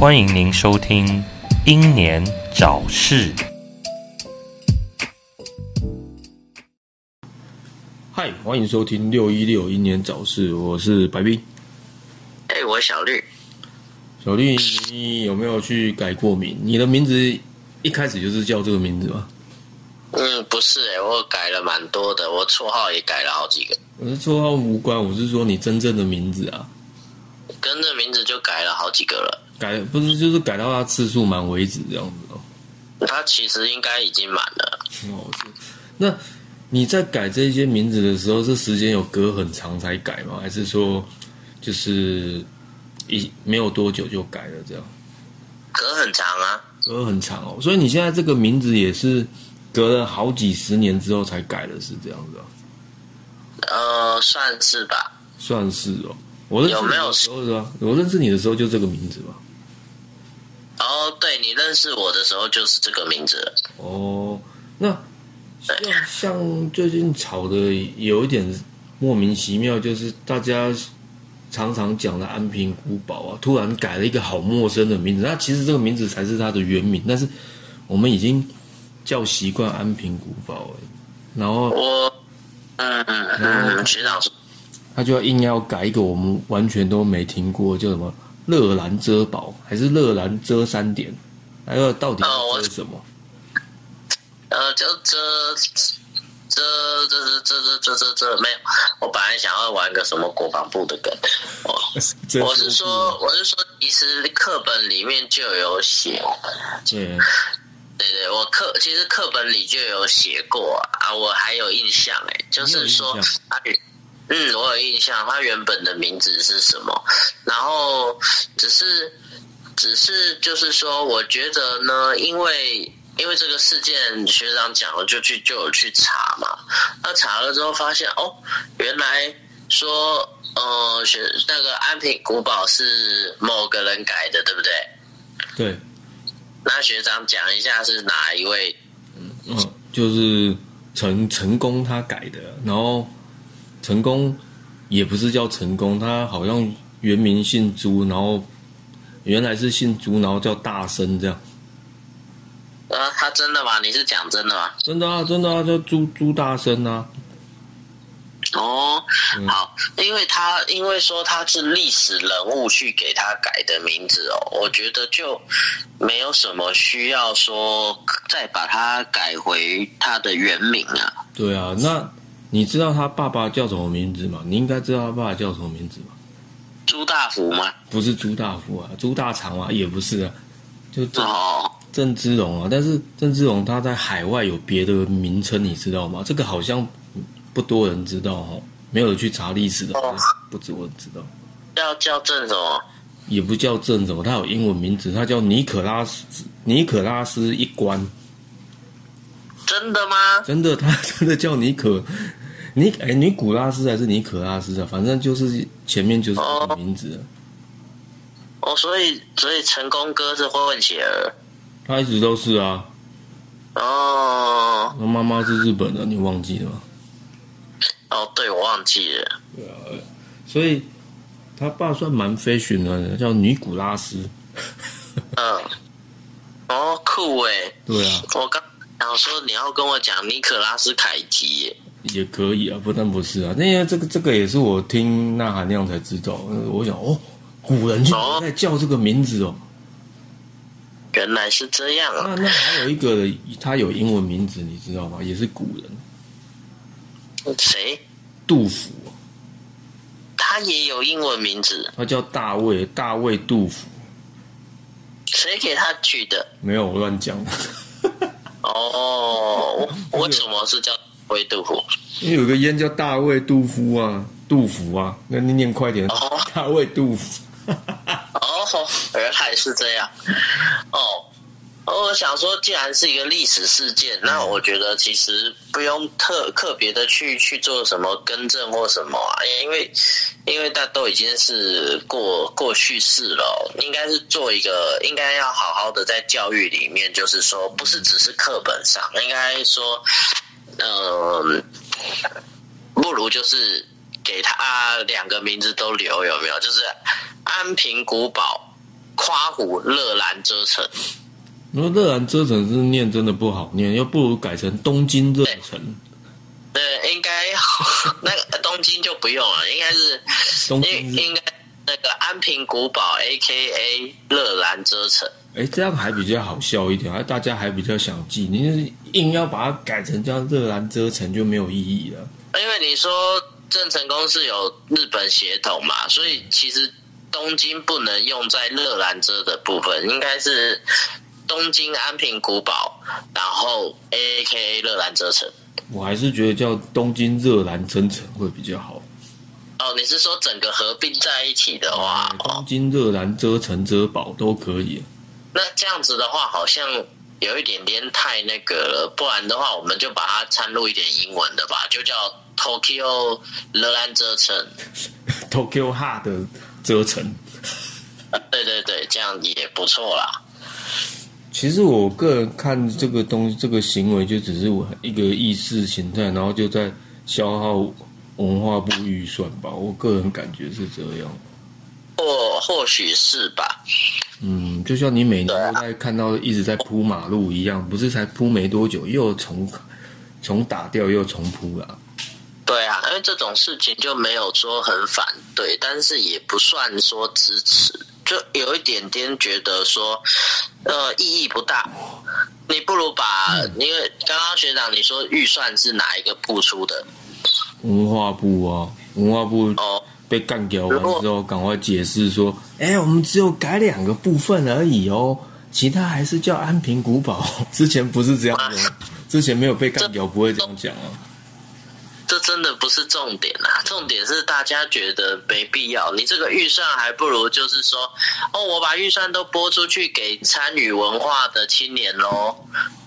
欢迎您收听《英年早逝》。嗨，欢迎收听六一六英年早逝，我是白冰。哎、我小绿，小绿，你有没有去改过名？你的名字一开始就是叫这个名字吗？嗯，不是哎、我改了蛮多的，我绰号也改了好几个，我是绰号无关，我是说你真正的名字啊，跟着名字就改了好几个了。改不是就是改到他次数满为止这样子哦。他其实应该已经满了，哦，那你在改这些名字的时候，这时间有隔很长才改吗？还是说就是一没有多久就改了这样？隔很长啊。隔很长哦，所以你现在这个名字也是隔了好几十年之后才改的，是这样子啊？呃，算是吧。算是哦。我认识你的时候是吧？我认识你的时候就这个名字吧？哦，对你认识我的时候就是这个名字了。哦，那像像最近炒的有一点莫名其妙，就是大家常常讲的安平古堡啊，突然改了一个好陌生的名字。那其实这个名字才是它的原名，但是我们已经叫习惯安平古堡了。然后我，嗯嗯嗯，学长，他就要硬要改一个我们完全都没听过，叫什么乐兰遮堡，还是乐兰遮山点？还有到底哦我要遮什么？呃，就这这这这这这这这没有，我本来想要玩个什么国防部的梗，我我是说，我是说，其实课本里面就有写，对，对对，我课其实课本里就有写过啊，我还有印象哎，就是说嗯，我有印象，他原本的名字是什么，然后只是只是就是说，我觉得呢，因为。因为这个事件学长讲了，就去就有去查嘛。那查了之后发现，哦，原来说，呃，学那个安平古堡是某个人改的，对不对？对，那学长讲一下是哪一位？嗯，就是陈成功他改的，然后成功也不是叫成功，他好像原名姓朱，然后原来是姓朱，然后叫大生这样。啊，他真的吗？你是讲真的吗？真的啊，真的啊，叫朱朱大生啊。哦，嗯好，因为他因为说他是历史人物去给他改的名字哦，我觉得就没有什么需要说再把他改回他的原名啊。对啊，那你知道他爸爸叫什么名字吗？你应该知道他爸爸叫什么名字吧？朱大福吗？不是朱大福啊，朱大长啊，也不是啊，就郑哦，郑芝龙啊。但是郑芝龙他在海外有别的名称，你知道吗？这个好像不多人知道哦，没有去查历史的，哦不止我知道。要叫郑什么？也不叫郑什么，他有英文名字，他叫尼可拉斯尼可拉斯一关，真的吗？真的，他 真的叫尼可尼哎尼古拉斯还是尼可拉斯啊？反正就是前面就是这个名字了。哦，所以所以成功哥是混血儿他一直都是啊，哦他妈妈是日本的，你忘记了吗？哦，对我忘记了。对啊所以他爸算蛮 fashion 的，叫尼古拉斯。嗯，哦，酷诶。对啊，我刚想说你要跟我讲尼可拉斯凯奇耶。也可以啊，不但不是啊，那个这个这个也是我听那含量才知道。呃我想哦，古人竟然在叫这个名字哦。原来是这样啊！那那还有一个，他有英文名字，你知道吗？也是古人，谁？杜甫，他也有英文名字，他叫大卫，大卫杜甫。谁给他取的？没有我乱讲的，哦，为什么是叫卫杜甫？因为有个烟叫大卫杜夫啊，杜甫啊，那你念快点，哦大卫杜甫。哦，原来是这样。哦我想说，既然是一个历史事件，那我觉得其实不用特特别的去去做什么更正或什么啊，因为因为大都已经是过过去式了，应该是做一个，应该要好好的在教育里面，就是说，不是只是课本上，应该说，嗯，不如就是给他两个名字都留，有没有？就是安平古堡、夸虎、乐兰遮城。你说热兰遮城是念真的不好念，又不如改成东京热城。对，应该 那个东京就不用了，应该是东应应该那个安平古堡 A K A 热兰遮城。哎，这样还比较好笑一点，还大家还比较想记。你硬要把它改成叫热兰遮城就没有意义了。因为你说郑成功是有日本血统嘛，所以其实东京不能用在热兰遮的部分，应该是。东京安平古堡，然后 A K A 热兰遮城，我还是觉得叫东京热兰真城会比较好。哦，你是说整个合并在一起的话，东京热兰遮城遮堡都可以。那这样子的话，好像有一点点太那个了。不然的话，我们就把它掺入一点英文的吧，就叫 Tokyo 热兰遮城，Tokyo Hard 遮城。对对对，这样也不错啦。其实我个人看这个东西，这个行为就只是我一个意识形态，然后就在消耗文化部预算吧。我个人感觉是这样，或或许是吧。嗯，就像你每年都在看到一直在铺马路一样，不是才铺没多久又重重打掉又重铺了。对啊，因为这种事情就没有说很反对，但是也不算说支持。就有一点点觉得说，呃，意义不大。你不如把，因为刚刚学长你说预算是哪一个部出的？文化部啊，文化部哦被干掉完之后，赶快解释说，哎，我们只有改两个部分而已哦，其他还是叫安平古堡。之前不是这样的，之前没有被干掉，不会这样讲啊。这真的不是重点啊！重点是大家觉得没必要。你这个预算还不如就是说，哦，我把预算都拨出去给参与文化的青年喽。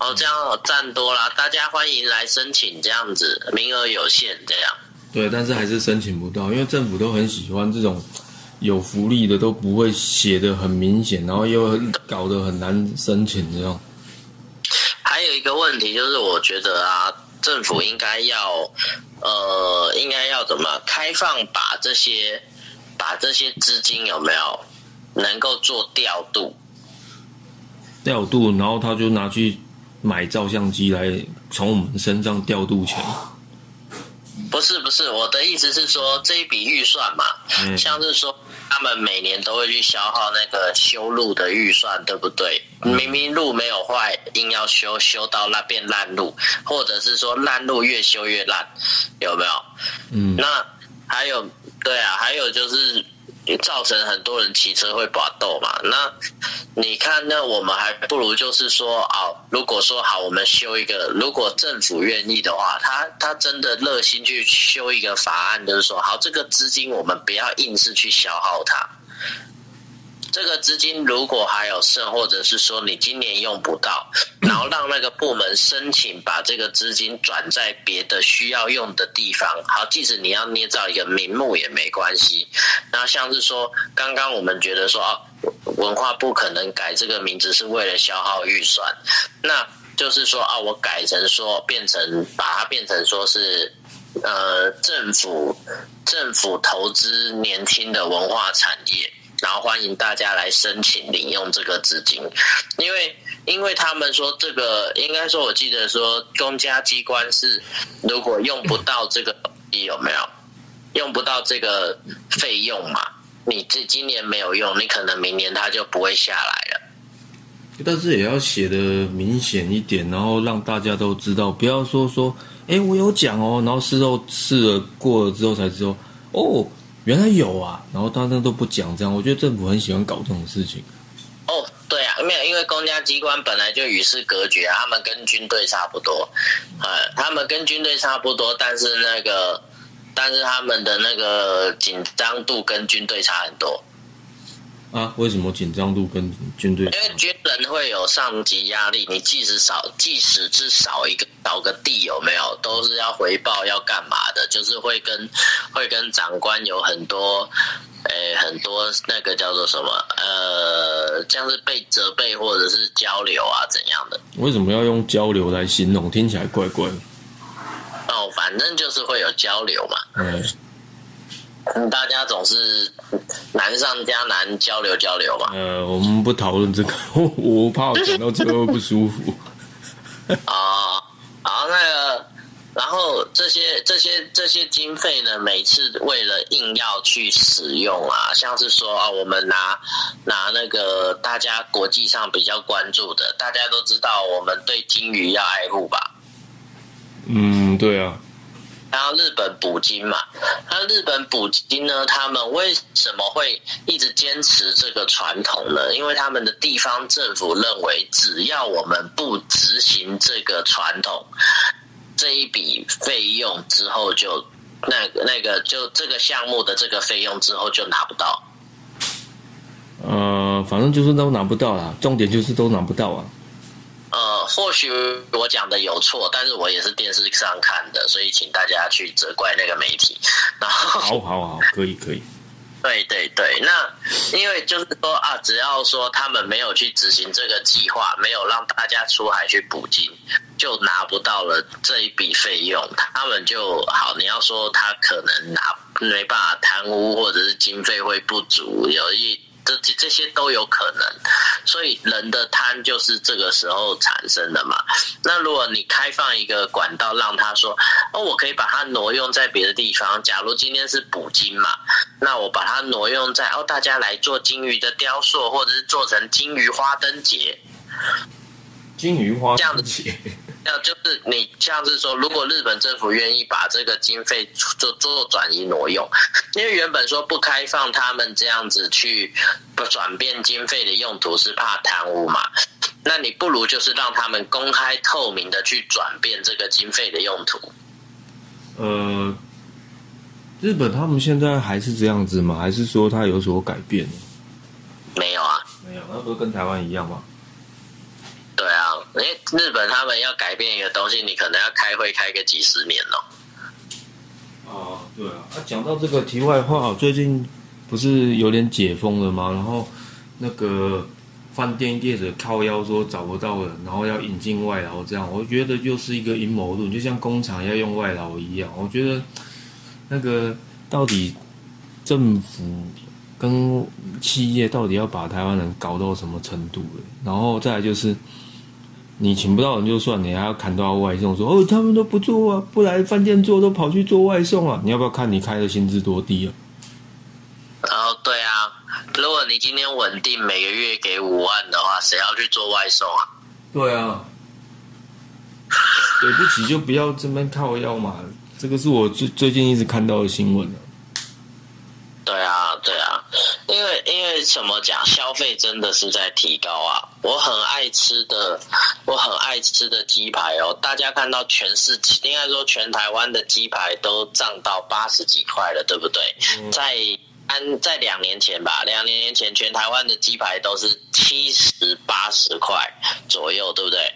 哦，这样占多了，大家欢迎来申请，这样子名额有限，这样。对，但是还是申请不到，因为政府都很喜欢这种有福利的，都不会写的很明显，然后又搞得很难申请这样。还有一个问题就是，我觉得啊。政府应该要，呃，应该要怎么开放把这些，把这些资金有没有能够做调度？调度，然后他就拿去买照相机来从我们身上调度钱。不是不是，我的意思是说这一笔预算嘛，像是说。他们每年都会去消耗那个修路的预算，对不对？明明路没有坏，硬要修，修到那变烂路，或者是说烂路越修越烂，有没有？嗯。那还有，对啊，还有就是。造成很多人骑车会刮豆嘛？那你看，那我们还不如就是说啊，如果说好，我们修一个，如果政府愿意的话，他他真的热心去修一个法案，就是说好，这个资金我们不要硬是去消耗它。这个资金如果还有剩，或者是说你今年用不到，然后让那个部门申请把这个资金转在别的需要用的地方。好，即使你要捏造一个名目也没关系。那像是说，刚刚我们觉得说啊，文化部可能改这个名字是为了消耗预算，那就是说啊，我改成说变成把它变成说是呃政府政府投资年轻的文化产业。然后欢迎大家来申请领用这个资金，因为因为他们说这个应该说，我记得说公家机关是如果用不到这个有没有用不到这个费用嘛？你这今年没有用，你可能明年它就不会下来了。但是也要写的明显一点，然后让大家都知道，不要说说哎我有讲哦，然后事后试了过了之后才知道哦。原来有啊，然后大家都不讲这样，我觉得政府很喜欢搞这种事情。哦，对啊，没有，因为公家机关本来就与世隔绝，他们跟军队差不多，呃，他们跟军队差不多，但是那个，但是他们的那个紧张度跟军队差很多。啊，为什么紧张度跟军队？因为军人会有上级压力，你即使少，即使是少一个少个地，有没有都是要回报要干嘛的？就是会跟会跟长官有很多，诶、很多那个叫做什么？呃，像是被责备或者是交流啊怎样的？为什么要用交流来形容？听起来怪怪的。哦，反正就是会有交流嘛。嗯，嗯，大家总是难上加难，交流交流嘛。呃，我们不讨论这个，我怕我讲到最后不舒服。啊，好，那个，然后这些这些这些经费呢，每次为了硬要去使用啊，像是说啊，我们拿拿那个大家国际上比较关注的，大家都知道，我们对金鱼要爱护吧。嗯，对啊，然后日本捕鲸嘛，那日本捕鲸呢，他们为什么会一直坚持这个传统呢？因为他们的地方政府认为，只要我们不执行这个传统，这一笔费用之后就那个那个就这个项目的这个费用之后就拿不到。呃，反正就是都拿不到啦，重点就是都拿不到啊。呃，或许我讲的有错，但是我也是电视上看的，所以请大家去责怪那个媒体。然后好好好，可以可以。对对对，那因为就是说啊，只要说他们没有去执行这个计划，没有让大家出海去捕鲸，就拿不到了这一笔费用，他们就好。你要说他可能拿没办法贪污，或者是经费会不足，有一这这这些都有可能。所以人的贪就是这个时候产生的嘛。那如果你开放一个管道，让他说哦，我可以把它挪用在别的地方。假如今天是捕鲸嘛，那我把它挪用在哦，大家来做金鱼的雕塑，或者是做成金鱼花灯节。金鱼花这样子节，那就是你像是说，如果日本政府愿意把这个经费做做转移挪用，因为原本说不开放他们这样子去不转变经费的用途是怕贪污嘛，那你不如就是让他们公开透明的去转变这个经费的用途。呃，日本他们现在还是这样子吗？还是说他有所改变？没有啊，没有，那不是跟台湾一样吗？对啊，因为日本他们要改变一个东西，你可能要开会开个几十年哦。哦，对啊。啊，讲到这个题外话，最近不是有点解封了吗？然后那个饭店业者靠腰说找不到人，然后要引进外劳，这样我觉得又是一个阴谋论，就像工厂要用外劳一样。我觉得那个到底政府跟企业到底要把台湾人搞到什么程度？然后再来就是。你请不到人就算，你还要砍多少外送，说哦他们都不做啊，不来饭店做，都跑去做外送啊。你要不要看你开的薪资多低啊？哦，对啊，如果你今天稳定每个月给五万的话，谁要去做外送啊？对啊，对不起，就不要这边靠腰嘛。这个是我最最近一直看到的新闻啊，对啊，因为因为怎么讲，消费真的是在提高啊。我很爱吃的，我很爱吃的鸡排哦。大家看到全市，应该说全台湾的鸡排都涨到八十几块了，对不对？在安在两年前吧，两年前全台湾的鸡排都是七十八十块左右，对不对？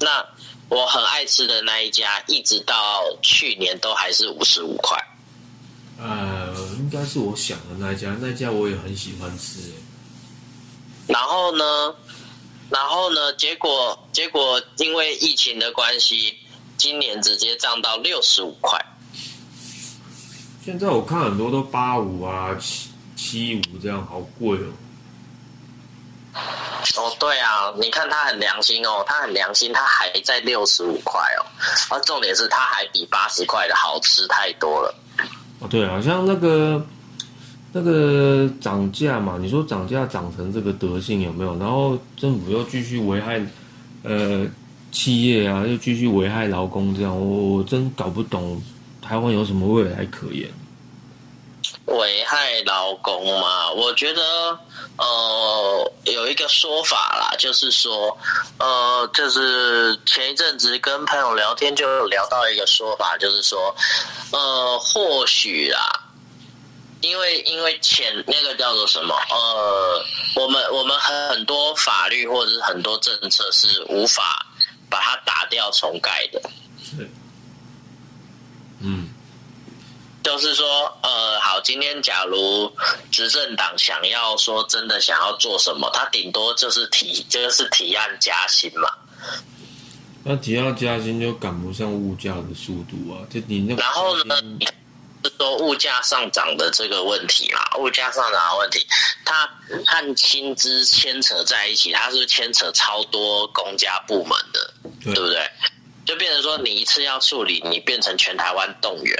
那我很爱吃的那一家，一直到去年都还是五十五块。呃，应该是我想的那一家，那一家我也很喜欢吃。然后呢，然后呢，结果结果因为疫情的关系，今年直接涨到六十五块。现在我看很多都八五啊、七七五这样，好贵哦。哦，对啊，你看他很良心哦，他很良心，他还在六十五块哦。而重点是他还比八十块的好吃太多了。哦，对，好像那个那个涨价嘛，你说涨价涨成这个德性有没有？然后政府又继续危害呃企业啊，又继续危害劳工，这样我我真搞不懂台湾有什么未来可言。危害劳工嘛，我觉得呃有一个说法啦，就是说呃，就是前一阵子跟朋友聊天就聊到一个说法，就是说呃或许啦，因为因为钱那个叫做什么？呃，我们我们很多法律或者是很多政策是无法把它打掉重改的。是，嗯，就是说，呃，好，今天假如执政党想要说真的想要做什么，他顶多就是提就是提案加薪嘛。那提案加薪就赶不上物价的速度啊！就你那，然后呢，是说物价上涨的这个问题嘛？物价上涨的问题，它和薪资牵扯在一起，它是牵扯超多公家部门的，对不对？就变成说，你一次要处理，你变成全台湾动员。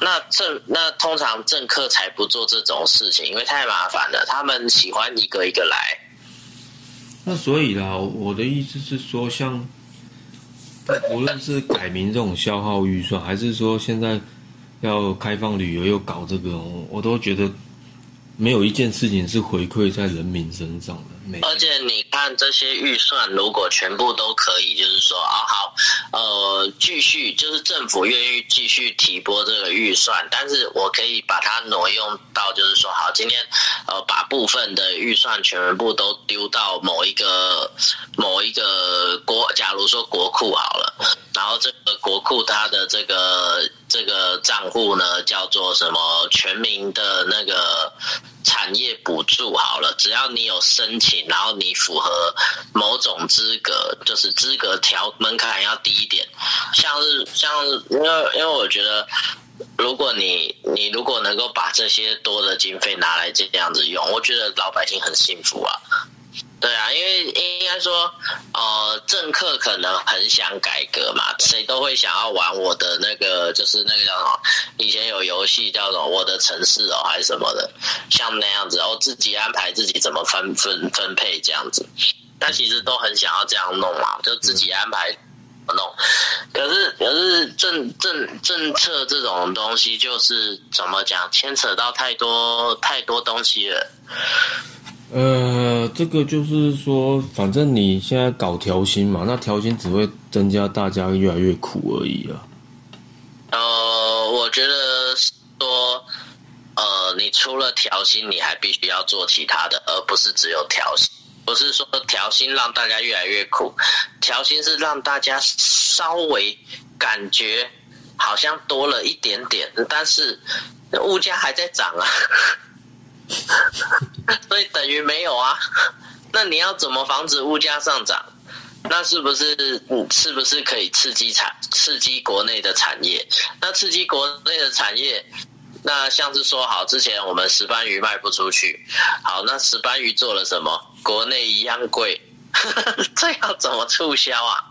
那政那通常政客才不做这种事情，因为太麻烦了。他们喜欢一个一个来。那所以啦，我的意思是说，像无论是改名这种消耗预算，还是说现在要开放旅游又搞这个，我都觉得。没有一件事情是回馈在人民身上的。而且你看这些预算，如果全部都可以，就是说啊好，呃，继续就是政府愿意继续提拨这个预算，但是我可以把它挪用到，就是说好，今天呃把部分的预算全部都丢到某一个某一个国，假如说国库好了，然后这个国库它的这个这个账户呢叫做什么全民的那个。产业补助好了，只要你有申请，然后你符合某种资格，就是资格条门槛要低一点。像是像，因为因为我觉得，如果你你如果能够把这些多的经费拿来这样子用，我觉得老百姓很幸福啊。对啊，因为应该说，呃，政客可能很想改革嘛，谁都会想要玩我的那个，就是那个叫什么，以前有游戏叫什么《我的城市》哦，还是什么的，像那样子，然后自己安排自己怎么分分分配这样子，但其实都很想要这样弄嘛，就自己安排弄。可是可是政政政策这种东西，就是怎么讲，牵扯到太多太多东西了。呃，这个就是说，反正你现在搞调薪嘛，那调薪只会增加大家越来越苦而已啊。呃，我觉得说，呃，你除了调薪，你还必须要做其他的，而不是只有调薪。不是说调薪让大家越来越苦，调薪是让大家稍微感觉好像多了一点点，但是物价还在涨啊。所以等于没有啊？那你要怎么防止物价上涨？那是不是嗯，是不是可以刺激产刺激国内的产业？那刺激国内的产业，那像是说好之前我们石斑鱼卖不出去，好，那石斑鱼做了什么？国内一样贵，这要怎么促销啊？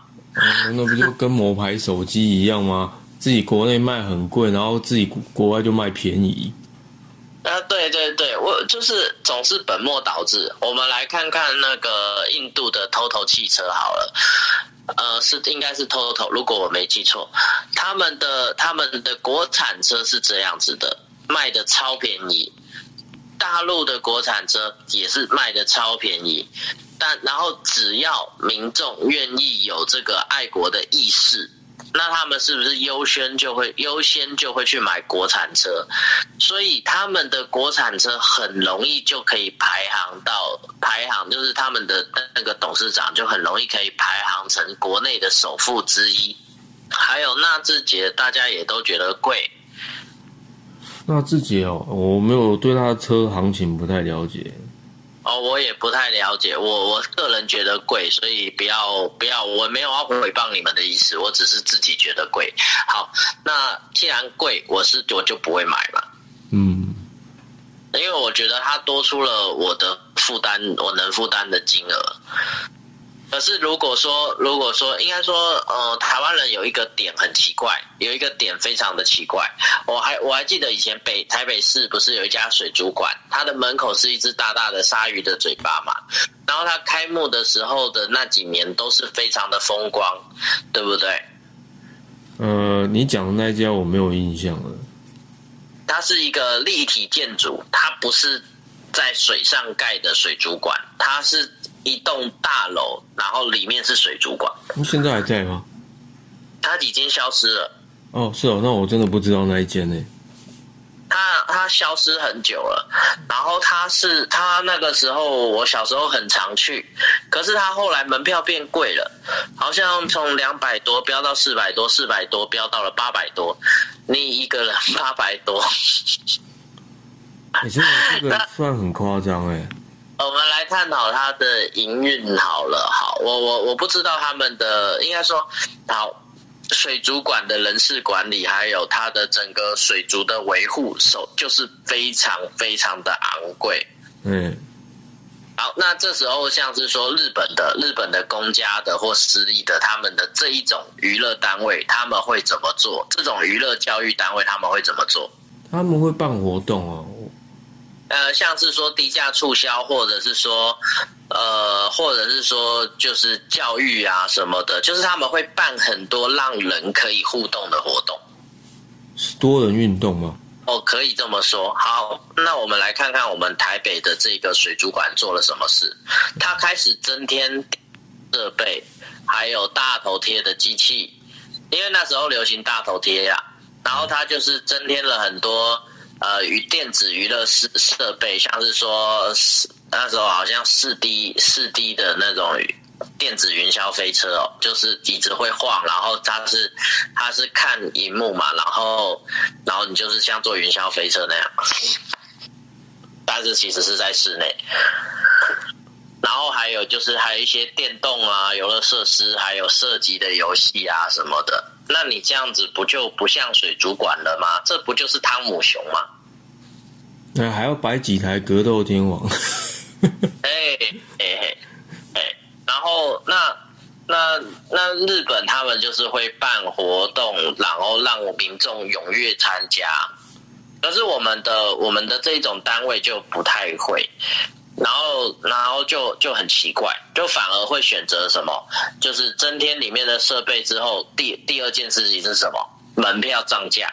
那不就跟某牌手机一样吗？自己国内卖很贵，然后自己国外就卖便宜。啊，对对对，我就是总是本末倒置。我们来看看那个印度的 TOTO 汽车好了，呃，是应该是 TOTO，如果我没记错，他们的他们的国产车是这样子的，卖的超便宜，大陆的国产车也是卖的超便宜，但然后只要民众愿意有这个爱国的意识。那他们是不是优先就会优先就会去买国产车？所以他们的国产车很容易就可以排行到排行，就是他们的那个董事长就很容易可以排行成国内的首富之一。还有纳智捷，大家也都觉得贵。纳智捷哦，我没有对他的车行情不太了解。哦，我也不太了解，我我个人觉得贵，所以不要不要，我没有要诽谤你们的意思，我只是自己觉得贵。好，那既然贵，我是我就不会买嘛。嗯，因为我觉得它多出了我的负担，我能负担的金额。可是如果说，如果说，应该说，呃，台湾人有一个点很奇怪，有一个点非常的奇怪。我还我还记得以前北台北市不是有一家水族馆，它的门口是一只大大的鲨鱼的嘴巴嘛。然后它开幕的时候的那几年都是非常的风光，对不对？呃，你讲的那家我没有印象了。它是一个立体建筑，它不是在水上盖的水族馆，它是。一栋大楼，然后里面是水族馆。现在还在吗？它已经消失了。哦，是哦，那我真的不知道那一间呢。它它消失很久了。然后它是它那个时候我小时候很常去，可是它后来门票变贵了，好像从两百多飙到四百多，四百多飙到了八百多，你一个人 八百多。你这个这个算很夸张哎。我们来探讨它的营运好了，好，我我我不知道他们的应该说好。水族馆的人事管理，还有它的整个水族的维护，手就是非常非常的昂贵。嗯，好，那这时候像是说日本的、日本的公家的或私立的，他们的这一种娱乐单位，他们会怎么做？这种娱乐教育单位他们会怎么做？他们会办活动哦。呃，像是说低价促销，或者是说。呃，或者是说，就是教育啊什么的，就是他们会办很多让人可以互动的活动，是多人运动吗？哦，可以这么说。好，那我们来看看我们台北的这个水族馆做了什么事。他开始增添设备，还有大头贴的机器，因为那时候流行大头贴呀。然后他就是增添了很多呃与电子娱乐设设备，像是说。那时候好像四 D 四 D 的那种电子云霄飞车哦，就是椅子会晃，然后它是它是看荧幕嘛，然后然后你就是像坐云霄飞车那样，但是其实是在室内。然后还有就是还有一些电动啊游乐设施，还有射击的游戏啊什么的。那你这样子不就不像水族馆了吗？这不就是汤姆熊吗？那还要摆几台格斗天王？哎哎哎，然后那那那日本他们就是会办活动，然后让民众踊跃参加。可是我们的我们的这种单位就不太会，然后然后就就很奇怪，就反而会选择什么？就是增添里面的设备之后，第第二件事情是什么？门票涨价。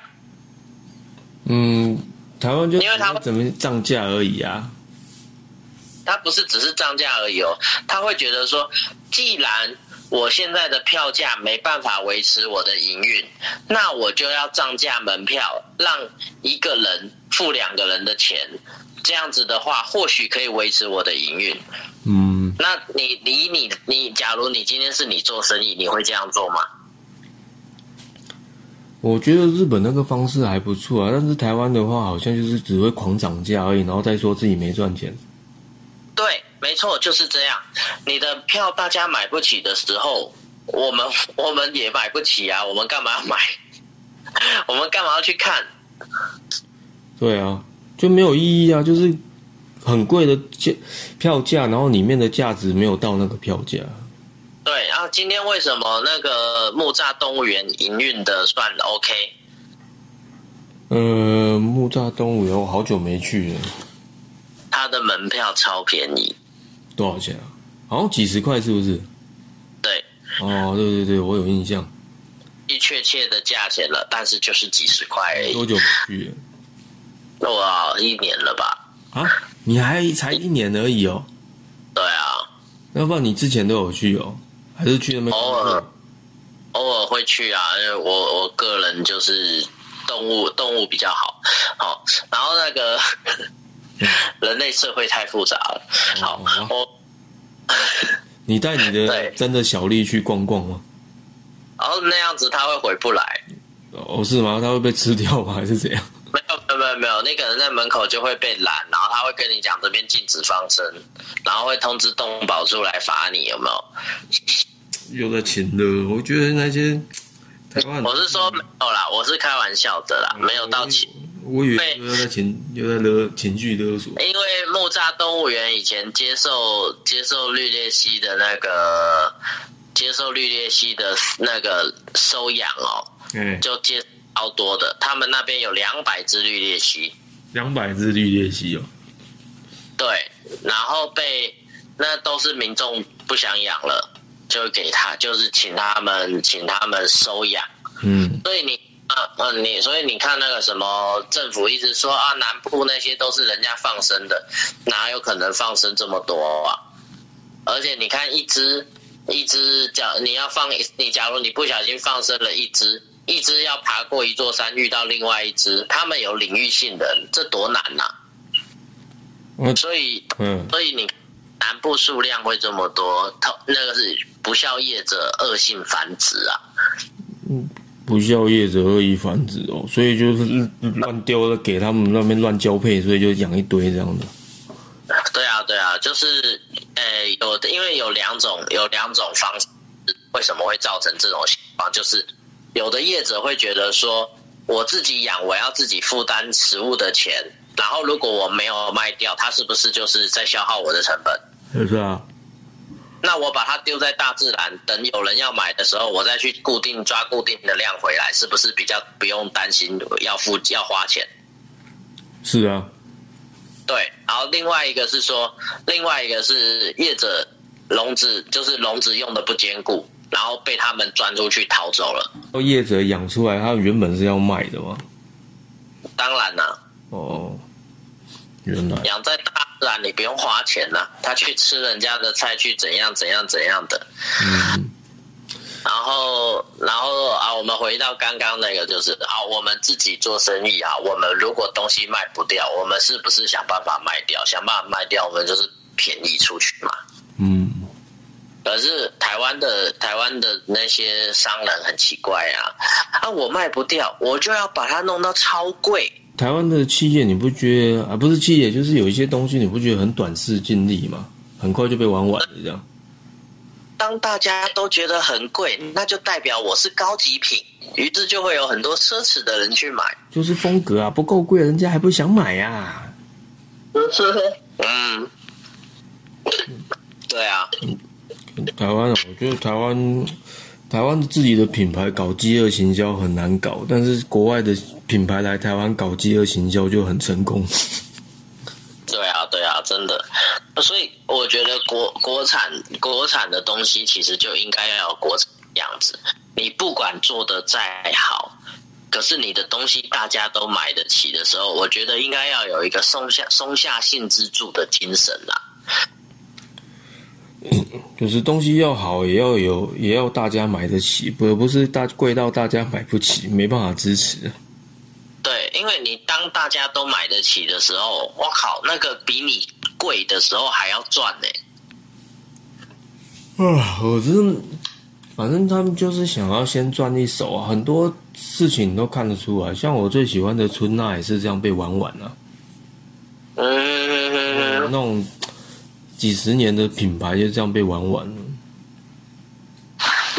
嗯，台湾就因为他们怎么涨价而已啊。他不是只是涨价而已哦，他会觉得说，既然我现在的票价没办法维持我的营运，那我就要涨价门票，让一个人付两个人的钱，这样子的话，或许可以维持我的营运。嗯，那你你你你，假如你今天是你做生意，你会这样做吗？我觉得日本那个方式还不错啊，但是台湾的话，好像就是只会狂涨价而已，然后再说自己没赚钱。对，没错，就是这样。你的票大家买不起的时候，我们我们也买不起啊。我们干嘛要买？我们干嘛要去看？对啊，就没有意义啊。就是很贵的价票价，然后里面的价值没有到那个票价。对，然后今天为什么那个木栅动物园营运的算 OK？呃，木栅动物园我好久没去了。它的门票超便宜，多少钱啊？好像几十块，是不是？对。哦，对对对，我有印象。一确切的价钱了，但是就是几十块而已。多久没去？哇，一年了吧？啊，你还才一年而已哦。对啊。要不然你之前都有去哦？还是去那边？偶尔，偶尔会去啊，因为我我个人就是动物动物比较好，好，然后那个。人类社会太复杂了。好，我你带你的 真的小丽去逛逛吗？然后那样子他会回不来。哦，是吗？他会被吃掉吗？还是怎样？没有，没有，没有。那个人在门口就会被拦，然后他会跟你讲这边禁止放生，然后会通知动物保处来罚你，有没有？有的钱的，我觉得那些台湾，我是说没有啦，我是开玩笑的啦，没有到钱。我以为又在情又在勒情绪勒索。因为木栅动物园以前接受接受绿鬣蜥的那个接受绿鬣蜥的那个收养哦，嗯，就接超多的，他们那边有两百只绿鬣蜥，两百只绿鬣蜥哦，对，然后被那都是民众不想养了，就给他就是请他们请他们收养，嗯，所以你。啊，嗯，你所以你看那个什么政府一直说啊，南部那些都是人家放生的，哪有可能放生这么多啊？而且你看一只一只，假你要放你，假如你不小心放生了一只，一只要爬过一座山遇到另外一只，他们有领域性的，这多难呐、嗯所以嗯，所以你南部数量会这么多，它那个是不孝业者恶性繁殖啊。不孝业者恶意繁殖哦，所以就是乱丢了给他们那边乱交配，所以就养一堆这样的。对啊，对啊，就是呃，有的因为有两种有两种方式，为什么会造成这种情况？就是有的业者会觉得说，我自己养，我要自己负担食物的钱，然后如果我没有卖掉，它是不是就是在消耗我的成本？是啊，那我把它丢在大自然，等有人要买的时候，我再去固定抓固定的量回来，是不是比较不用担心要付要花钱？是啊，对，然后另外一个是说，另外一个是业者笼子，就是笼子用的不坚固，然后被他们钻出去逃走了。业者养出来，他原本是要卖的吗。当然啦、哦，原来养在大自然你不用花钱呐、他去吃人家的菜，去怎样怎样怎样的。嗯，然后，然后啊，我们回到刚刚那个，就是啊，我们自己做生意啊，我们如果东西卖不掉，我们是不是想办法卖掉？想办法卖掉，我们就是便宜出去嘛。嗯，可是台湾的台湾的那些商人很奇怪啊，啊，我卖不掉，我就要把它弄到超贵。台湾的企业你不觉得啊？不是企业，就是有一些东西你不觉得很短视尽力吗？很快就被玩完了这样。当大家都觉得很贵，那就代表我是高级品，于是就会有很多奢侈的人去买。就是风格啊，不够贵，人家还不想买呀、嗯，对啊，台湾啊，我觉得台湾台湾自己的品牌搞饥饿行销很难搞，但是国外的品牌来台湾搞饥饿行销就很成功。对啊，对啊，真的。所以我觉得国国产国产的东西其实就应该要有国产的样子。你不管做的再好，可是你的东西大家都买得起的时候，我觉得应该要有一个松下松下幸之助的精神啦。就是东西要好，也要有，也要大家买得起，而不是大贵到大家买不起，没办法支持。对，因为你当大家都买得起的时候，我靠，那个比你贵的时候还要赚呢、啊，我真，反正他们就是想要先赚一手啊，很多事情都看得出来。像我最喜欢的春娜也是这样被玩完了、嗯，那种几十年的品牌就这样被玩完了。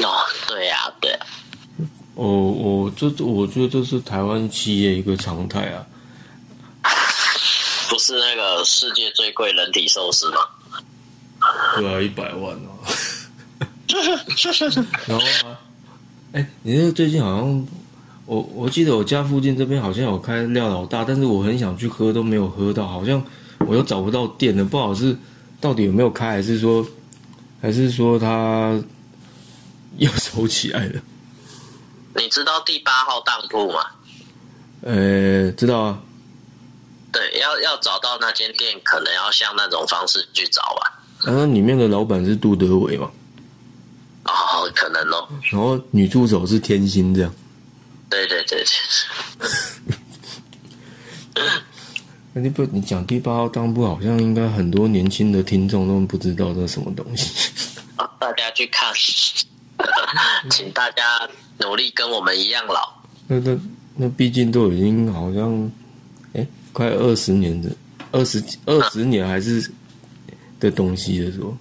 哦，对呀、对呀、哦，我这我觉得这是台湾企业一个常态啊。不是那个世界最贵人体寿司吗？对啊，一百万哦。然后啊，哎，你这最近好像，我我记得我家附近这边好像有开廖老大，但是我很想去喝都没有喝到，好像我又找不到店了，不好是到底有没有开，还是说还是说他 又收起来了？你知道第八号当铺吗？呃，知道啊，对，要要找到那间店，可能要像那种方式去找吧。然后里面的老板是杜德伟嘛，哦，可能哦。然后女助手是天心这样。对对对对，那你不你讲第八号当铺，好像应该很多年轻的听众都不知道这是什么东西。好大家去看，请大家努力跟我们一样老。那那那毕竟都已经好像，哎，快二十年的二十二十年还是的东西了，说。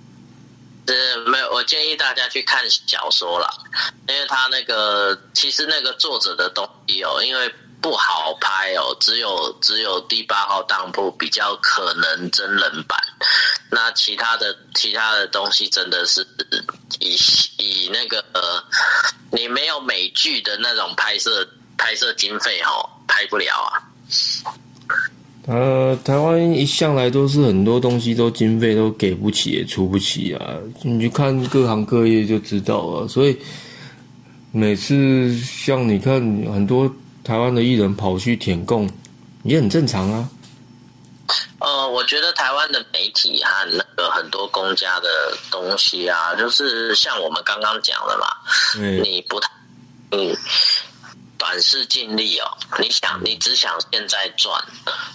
是没有，我建议大家去看小说啦，因为他那个其实那个作者的东西哦，因为不好拍哦，只有只有第八号当铺比较可能真人版，那其他的其他的东西真的是以以那个呃，你没有美剧的那种拍摄拍摄经费哦，拍不了啊。呃，台湾一向来都是很多东西都经费都给不起，也出不起啊。你去看各行各业就知道了。所以每次像你看很多台湾的艺人跑去舔供，也很正常啊。呃，我觉得台湾的媒体和那个很多公家的东西啊，就是像我们刚刚讲的嘛，哎，你不太，嗯，短视尽力哦。你想，你只想现在赚，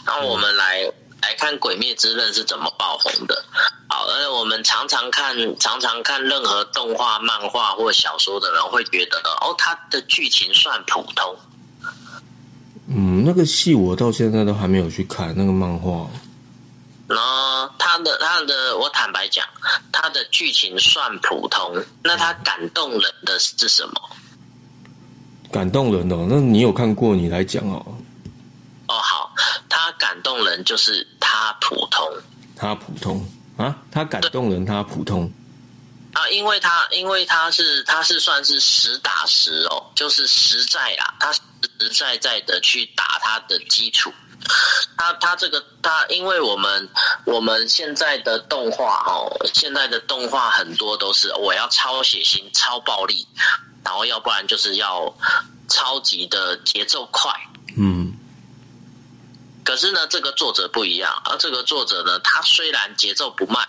然后我们来来看《鬼灭之刃》是怎么爆红的。好，而我们常常看，常常看任何动画、漫画或小说的人会觉得，哦，它的剧情算普通。嗯，那个戏我到现在都还没有去看那个漫画。然后他的他的，我坦白讲，他的剧情算普通。那他感动人的是什么？感动人哦，那你有看过？你来讲哦。哦，好，他感动人就是他普通，他普通啊，他感动人，他普通啊，因为他因为他是他是算是实打实哦，就是实在啦，他实实在在的去打他的基础。他他这个他，因为我们我们现在的动画哦，现在的动画很多都是我要超血腥、超暴力，然后要不然就是要超级的节奏快。嗯。可是呢，这个作者不一样，而这个作者呢，他虽然节奏不慢，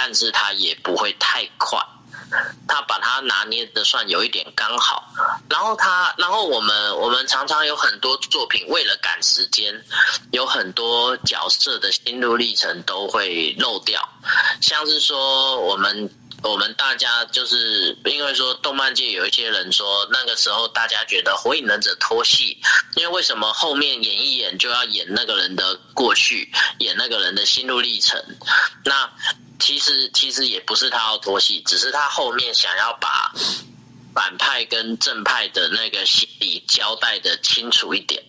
但是他也不会太快。他把它拿捏的算有一点刚好，然后他，然后我们我们常常有很多作品为了赶时间，有很多角色的心路历程都会漏掉，像是说我们我们大家就是因为说动漫界有一些人说那个时候大家觉得火影忍者拖戏，因为为什么后面演一演就要演那个人的过去，演那个人的心路历程，那。其实其实也不是他要拖戏，只是他后面想要把反派跟正派的那个心理交代的清楚一点。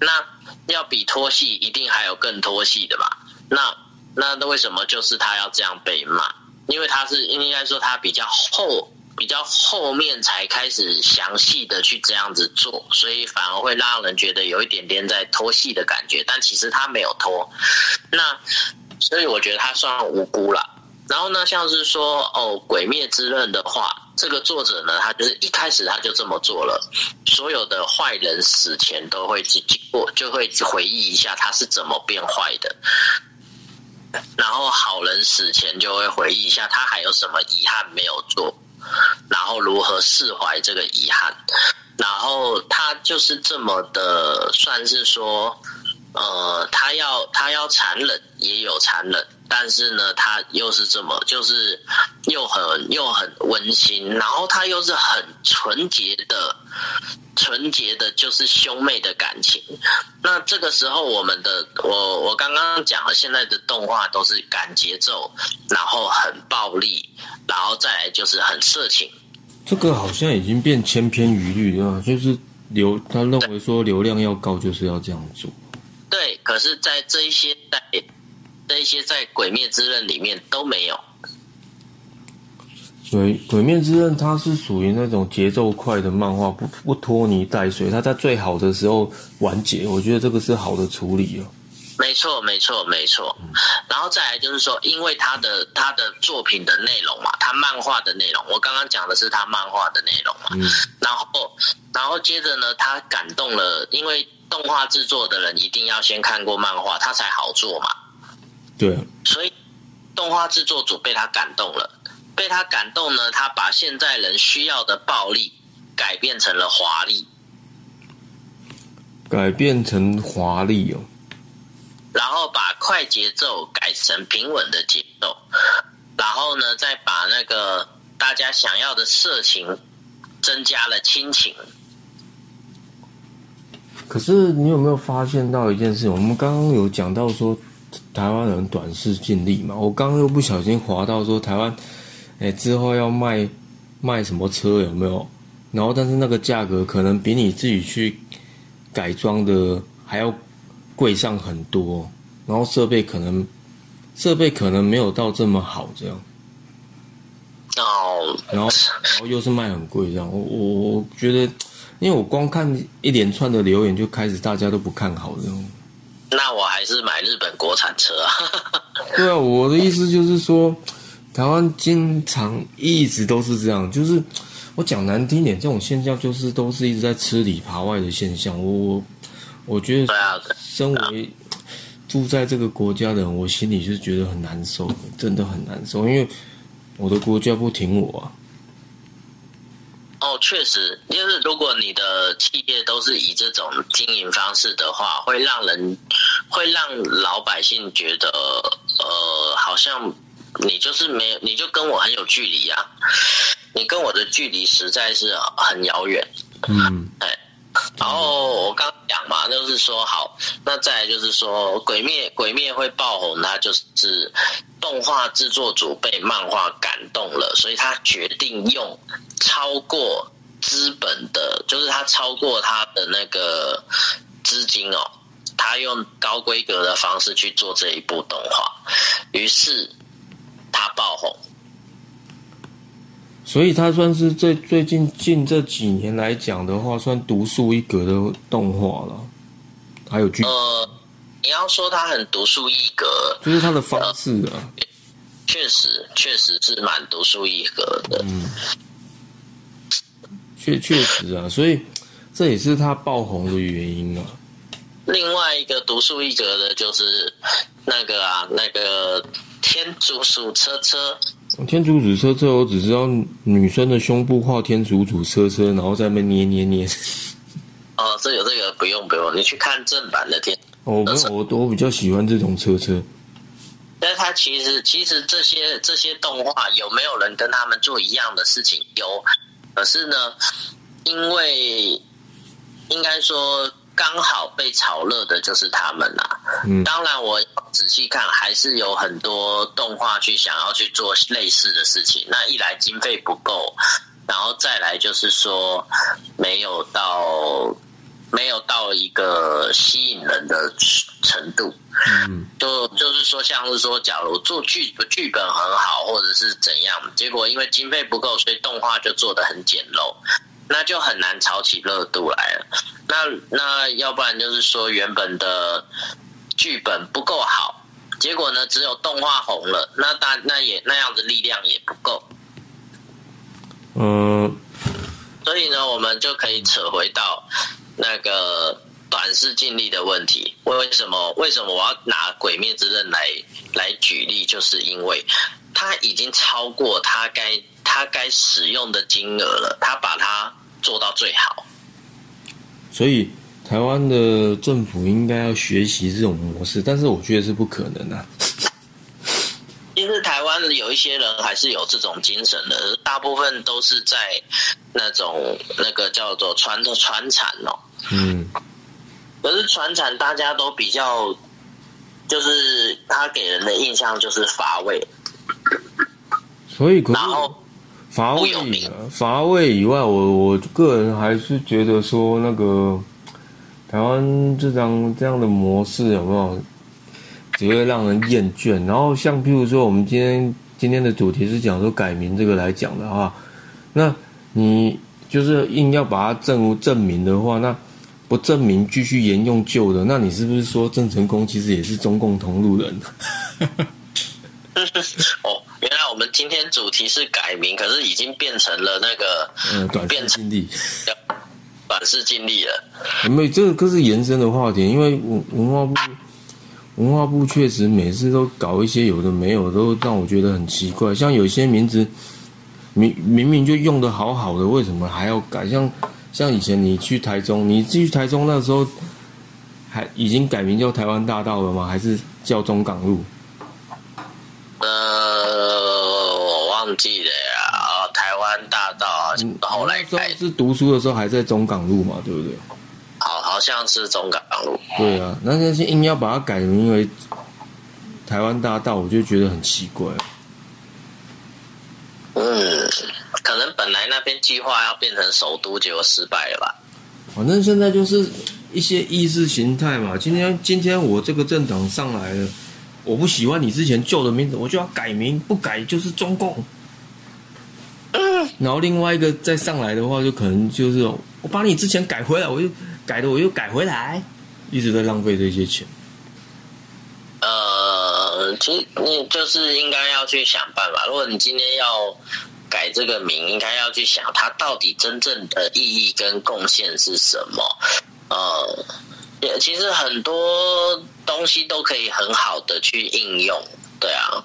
那要比拖戏，一定还有更拖戏的吧？那那那为什么就是他要这样被骂？因为他是应该说他比较后比较后面才开始详细的去这样子做，所以反而会让人觉得有一点点在拖戏的感觉。但其实他没有拖。那。所以我觉得他算无辜了。然后呢，像是说哦，《鬼灭之刃》的话，这个作者呢，他就是一开始他就这么做了。所有的坏人死前都会经过，就会回忆一下他是怎么变坏的。然后好人死前就会回忆一下他还有什么遗憾没有做，然后如何释怀这个遗憾。然后他就是这么的，算是说。呃，他要他要残忍，也有残忍，但是呢，他又是这么，就是又很又很温馨，然后他又是很纯洁的，纯洁的，就是兄妹的感情。那这个时候，我们的我我刚刚讲了，现在的动画都是赶节奏，然后很暴力，然后再来就是很色情。这个好像已经变千篇一律了，就是流他认为说流量要高，就是要这样做。对，可是，在这一些在这一些在《鬼灭之刃》里面都没有。鬼鬼灭之刃》它是属于那种节奏快的漫画，不不拖泥带水，它在最好的时候完结，我觉得这个是好的处理哦。没错，没错，没错。然后再来就是说，因为他的他的作品的内容嘛，他漫画的内容，我刚刚讲的是他漫画的内容嘛。嗯。然后，然后接着呢，他感动了，因为。动画制作的人一定要先看过漫画，他才好做嘛。对。所以动画制作组被他感动了，被他感动呢，他把现在人需要的暴力改变成了华丽，改变成华丽哦。然后把快节奏改成平稳的节奏，然后呢，再把那个大家想要的色情增加了亲情。可是你有没有发现到一件事？我们刚刚有讲到说台湾人短视近利嘛，我刚刚又不小心滑到说台湾，哎之后要卖卖什么车有没有？然后但是那个价格可能比你自己去改装的还要贵上很多，然后设备可能设备可能没有到这么好这样。哦，然后然后又是卖很贵这样，我我我觉得。因为我光看一连串的留言，就开始大家都不看好了。那我还是买日本国产车啊。对啊，我的意思就是说，台湾经常一直都是这样，就是我讲难听点，这种现象就是都是一直在吃里扒外的现象。我我我觉得，身为住在这个国家的人，我心里是觉得很难受，真的很难受，因为我的国家不挺我啊。哦，确实，就是如果你的企业都是以这种经营方式的话，会让人会让老百姓觉得，呃，好像你就是没有，你就跟我很有距离呀、你跟我的距离实在是很遥远。嗯哎，然后我刚刚讲嘛，就是说好，那再来就是说，鬼灭鬼灭会爆红，它就是动画制作组被漫画感动了，所以他决定用超过资本的，就是他超过他的那个资金哦，他用高规格的方式去做这一部动画，于是他爆红。所以它算是最最近近这几年来讲的话，算独树一格的动画了。还有剧，呃，你要说他很独树一格，就是它的方式啊，确实确实是蛮独树一格的。嗯，确确实啊，所以这也是它爆红的原因啊。另外一个独树一格的就是那个啊，那个天竺鼠车车，天竺鼠车车，我只知道女生的胸部画天竺鼠车车，然后在那边捏捏捏。哦，这个这个不用不用，你去看正版的天。哦，我我我比较喜欢这种车车。但是它其实其实这些这些动画有没有人跟他们做一样的事情？有，可是呢，因为应该说刚好被炒热的就是他们啦、嗯当然，我仔细看还是有很多动画去想要去做类似的事情。那一来经费不够，然后再来就是说没有到没有到一个吸引人的程度。嗯就就是说，像是说，假如做剧剧本很好，或者是怎样，结果因为经费不够，所以动画就做的很简陋，那就很难炒起热度来了。那那要不然就是说，原本的剧本不够好，结果呢，只有动画红了，那大那也那样子力量也不够，嗯所以呢，我们就可以扯回到那个短视尽力的问题。为什么？为什么我要拿《鬼灭之刃》来来举例？就是因为它已经超过他该他该使用的金额了，他把它做到最好。所以台湾的政府应该要学习这种模式，但是我觉得是不可能的、啊。其实台湾有一些人还是有这种精神的，大部分都是在那种那个叫做传的传产哦。嗯可是传产大家都比较，就是他给人的印象就是乏味，所以可是乏味乏味以外，我我个人还是觉得说那个台湾这张这样的模式有没有，只会让人厌倦。然后像譬如说，我们今天今天的主题是讲说改名这个来讲的话，那你就是硬要把它证证明的话，那不证明继续沿用旧的，那你是不是说郑成功其实也是中共同路人？我们今天主题是改名，可是已经变成了那个呃，短变成视经历。短视经历了。没有，这个可是延伸的话题，因为文文化部文化部确实每次都搞一些有的没有，都让我觉得很奇怪。像有些名字明明明就用的好好的，为什么还要改？像像以前你去台中，你去台中那时候还已经改名叫台湾大道了吗？还是叫中港路？呃，我忘记了呀。啊，台湾大道好像后来改，是读书的时候还在中港路嘛，对不对？好好像是中港路。对啊，那那些硬要把它改名为台湾大道，我就觉得很奇怪。嗯，可能本来那边计划要变成首都，结果失败了吧？反正现在就是一些意识形态嘛。今天今天我这个政党上来了，我不喜欢你之前旧的名字，我就要改名，不改就是中共。然后另外一个再上来的话，就可能就是我把你之前改回来，我又改的我又改回来，一直在浪费这些钱。呃，其实你就是应该要去想办法。如果你今天要改这个名，应该要去想它到底真正的意义跟贡献是什么。呃，也其实很多东西都可以很好的去应用。对啊，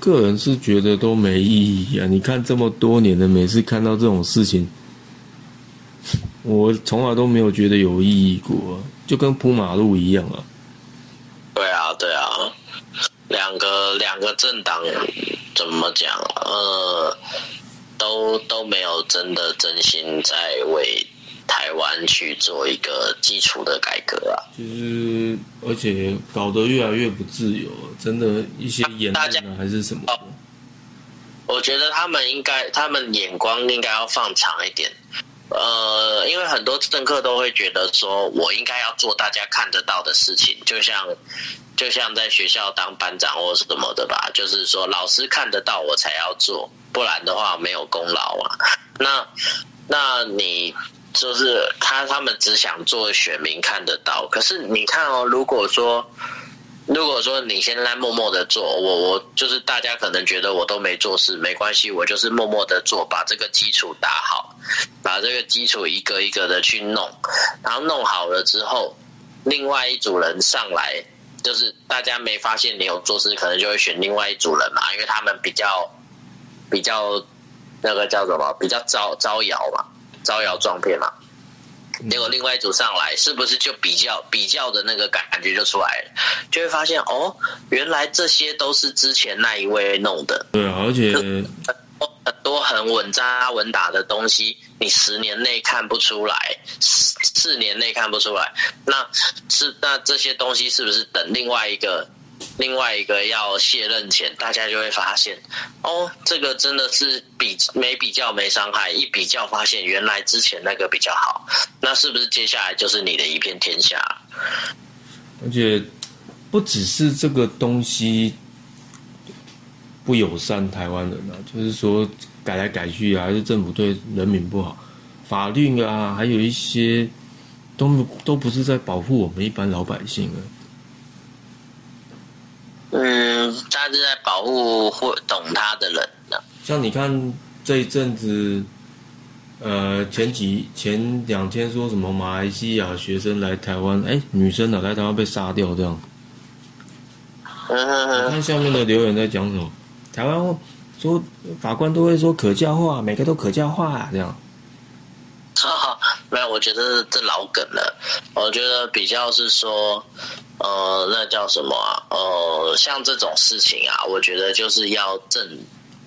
个人是觉得都没意义啊！你看这么多年的，每次看到这种事情，我从来都没有觉得有意义过，就跟铺马路一样啊。对啊，对啊，两个两个政党怎么讲？呃，都都没有真的真心在为台湾去做一个基础的改革啊。就是而且搞得越来越不自由，真的，一些言论啊还是什么的。我觉得他们应该，他们眼光应该要放长一点。呃，因为很多政客都会觉得说，我应该要做大家看得到的事情，就像就像在学校当班长或什么的吧，就是说老师看得到我才要做，不然的话没有功劳啊。那那你就是他他们只想做选民看得到，可是你看哦，如果说如果说你现在默默的做，我我就是大家可能觉得我都没做事，没关系，我就是默默的做，把这个基础打好，把这个基础一个一个的去弄，然后弄好了之后，另外一组人上来，就是大家没发现你有做事，可能就会选另外一组人嘛，因为他们比较比较那个叫什么，比较招招摇嘛，招摇撞骗嘛。结果另外一组上来，是不是就比较比较的那个感觉就出来了？就会发现哦，原来这些都是之前那一位弄的，对啊，而且很多很稳扎稳打的东西，你十年内看不出来，四四年内看不出来，那是那这些东西是不是等另外一个另外一个要卸任前，大家就会发现，哦，这个真的是比没比较没伤害，一比较发现原来之前那个比较好，那是不是接下来就是你的一片天下？而且不只是这个东西不友善台湾人啊，就是说改来改去啊，还是政府对人民不好，法律啊，还有一些都都不是在保护我们一般老百姓啊。嗯，他是在保护会懂他的人呢。像你看这一阵子，呃，前几前两天说什么马来西亚学生来台湾，哎，女生啊来台湾被杀掉这样。我看下面的留言在讲什么？台湾说法官都会说可教化，每个都可教化、啊、这样。哈，没有，我觉得这老梗了。我觉得比较是说，呃，那叫什么？呃，像这种事情啊，我觉得就是要正，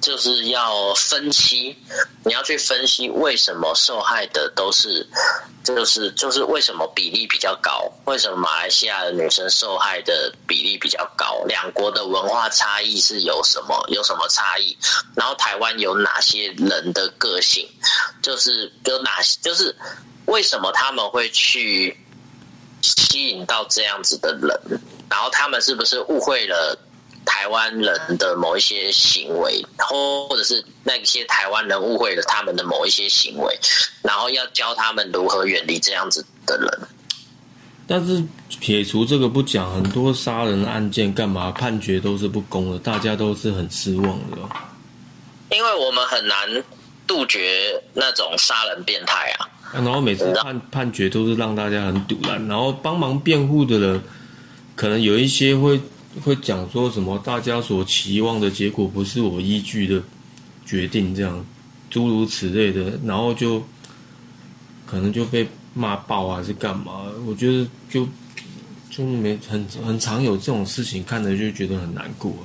就是要分析，你要去分析为什么受害的都是，就是就是为什么比例比较高？为什么马来西亚的女生受害的比例比较高？两国的文化差异是有什么？有什么差异？然后台湾有哪些人的个性？就是有哪些就是为什么他们会去吸引到这样子的人？然后他们是不是误会了台湾人的某一些行为，或或者是那些台湾人误会了他们的某一些行为，然后要教他们如何远离这样子的人？但是撇除这个不讲，很多杀人案件干嘛判决都是不公的，大家都是很失望的。因为我们很难杜绝那种杀人变态啊。然后每次判判决都是让大家很堵然，然后帮忙辩护的人，可能有一些会会讲说什么大家所期望的结果不是我依据的决定，这样诸如此类的，然后就可能就被骂爆还是干嘛？我觉得就就没很很常有这种事情，看着就觉得很难过、啊。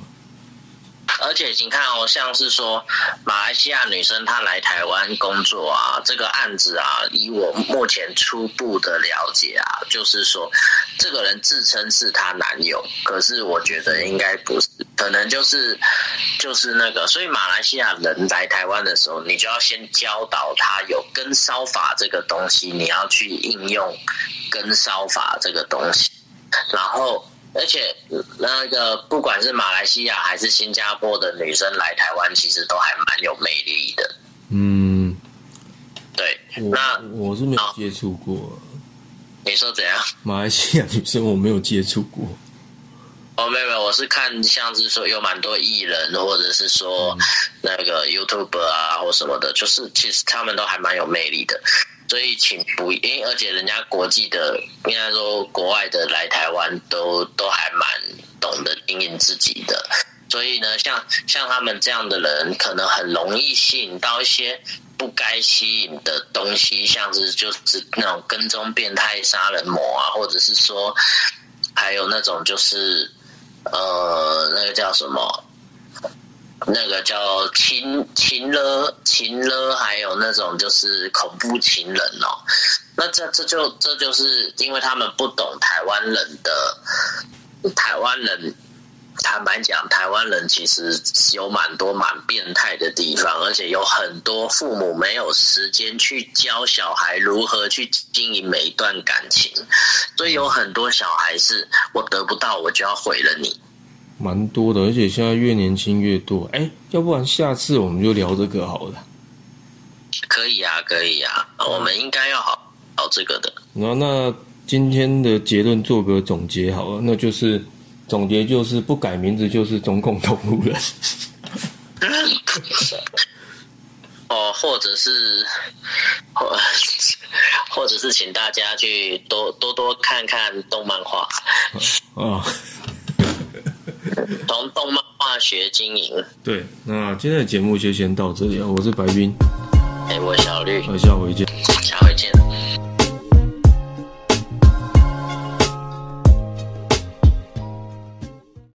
而且你看哦，像是说马来西亚女生她来台湾工作啊，这个案子啊，以我目前初步的了解啊，就是说这个人自称是她男友，可是我觉得应该不是，可能就是就是那个，所以马来西亚人来台湾的时候，你就要先教导他有跟烧法这个东西，你要去应用跟烧法这个东西，然后。而且那个不管是马来西亚还是新加坡的女生来台湾，其实都还蛮有魅力的。嗯，对，那我是没有接触过你说怎样？马来西亚女生，我没有接触过。哦，没有没有，我是看像是说有蛮多艺人，或者是说那个 YouTube 啊或什么的，就是其实他们都还蛮有魅力的。所以请不，因为而且人家国际的，应该说国外的来台湾都都还蛮懂得经营自己的。所以呢，像像他们这样的人，可能很容易吸引到一些不该吸引的东西，像是就是那种跟踪变态杀人魔啊，或者是说还有那种就是呃那个叫什么？那个叫情情勒情勒，还有那种就是恐怖情人哦。那这这就这就是因为他们不懂台湾人的台湾人。坦白讲，台湾人其实有蛮多蛮变态的地方，而且有很多父母没有时间去教小孩如何去经营每一段感情，所以有很多小孩是我得不到，我就要毁了你。蛮多的，而且现在越年轻越多。哎，要不然下次我们就聊这个好了。可以啊，可以啊，我们应该要好聊这个的。然后，那今天的结论做个总结好了，那就是总结就是不改名字就是中共同路人。哦，或者是或或者是请大家去多多多看看动漫画。哦。从动漫化学经营。对，那今天的节目就先到这里啊！我是白冰，哎，我小绿，我下回见下回见。